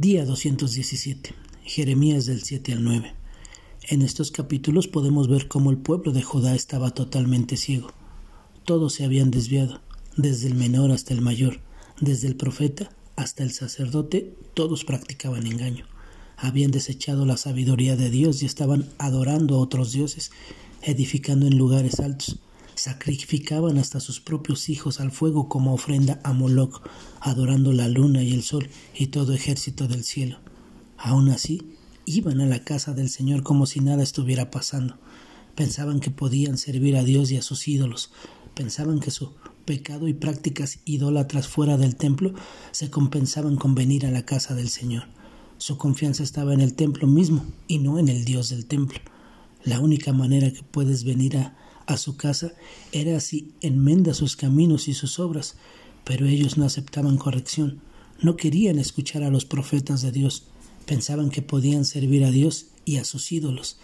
Día 217. Jeremías del 7 al 9. En estos capítulos podemos ver cómo el pueblo de Judá estaba totalmente ciego. Todos se habían desviado, desde el menor hasta el mayor, desde el profeta hasta el sacerdote, todos practicaban engaño. Habían desechado la sabiduría de Dios y estaban adorando a otros dioses, edificando en lugares altos, sacrificaban hasta sus propios hijos al fuego como ofrenda a Moloch, adorando la luna y el sol y todo ejército del cielo. Aun así, iban a la casa del Señor como si nada estuviera pasando. Pensaban que podían servir a Dios y a sus ídolos. Pensaban que su pecado y prácticas idólatras fuera del templo se compensaban con venir a la casa del Señor. Su confianza estaba en el templo mismo y no en el Dios del templo. La única manera que puedes venir a a su casa era si enmenda sus caminos y sus obras, pero ellos no aceptaban corrección, no querían escuchar a los profetas de Dios, pensaban que podían servir a Dios y a sus ídolos.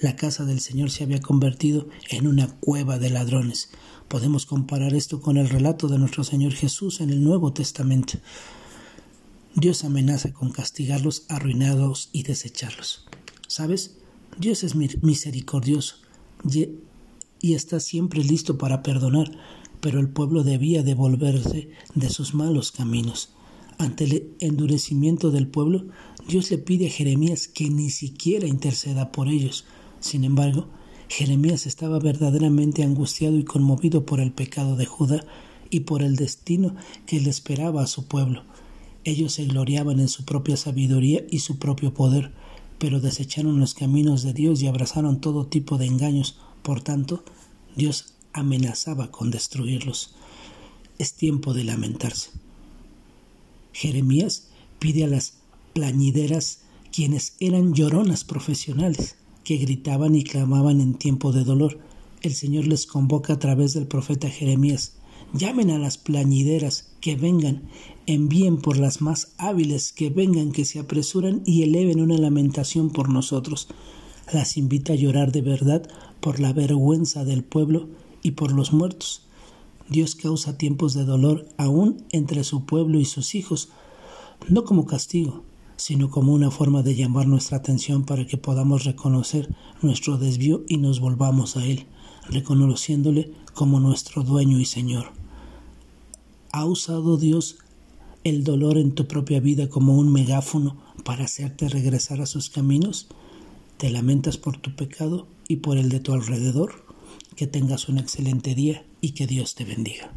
La casa del Señor se había convertido en una cueva de ladrones. Podemos comparar esto con el relato de nuestro Señor Jesús en el Nuevo Testamento. Dios amenaza con castigarlos, arruinados y desecharlos. ¿Sabes? Dios es misericordioso y está siempre listo para perdonar, pero el pueblo debía devolverse de sus malos caminos. Ante el endurecimiento del pueblo, Dios le pide a Jeremías que ni siquiera interceda por ellos. Sin embargo, Jeremías estaba verdaderamente angustiado y conmovido por el pecado de Judá y por el destino que le esperaba a su pueblo. Ellos se gloriaban en su propia sabiduría y su propio poder, pero desecharon los caminos de Dios y abrazaron todo tipo de engaños, por tanto, Dios amenazaba con destruirlos. Es tiempo de lamentarse. Jeremías pide a las plañideras, quienes eran lloronas profesionales, que gritaban y clamaban en tiempo de dolor. El Señor les convoca a través del profeta Jeremías. Llamen a las plañideras, que vengan, envíen por las más hábiles, que vengan, que se apresuran y eleven una lamentación por nosotros las invita a llorar de verdad por la vergüenza del pueblo y por los muertos. Dios causa tiempos de dolor aún entre su pueblo y sus hijos, no como castigo, sino como una forma de llamar nuestra atención para que podamos reconocer nuestro desvío y nos volvamos a Él, reconociéndole como nuestro dueño y Señor. ¿Ha usado Dios el dolor en tu propia vida como un megáfono para hacerte regresar a sus caminos? te lamentas por tu pecado y por el de tu alrededor, que tengas un excelente día y que Dios te bendiga.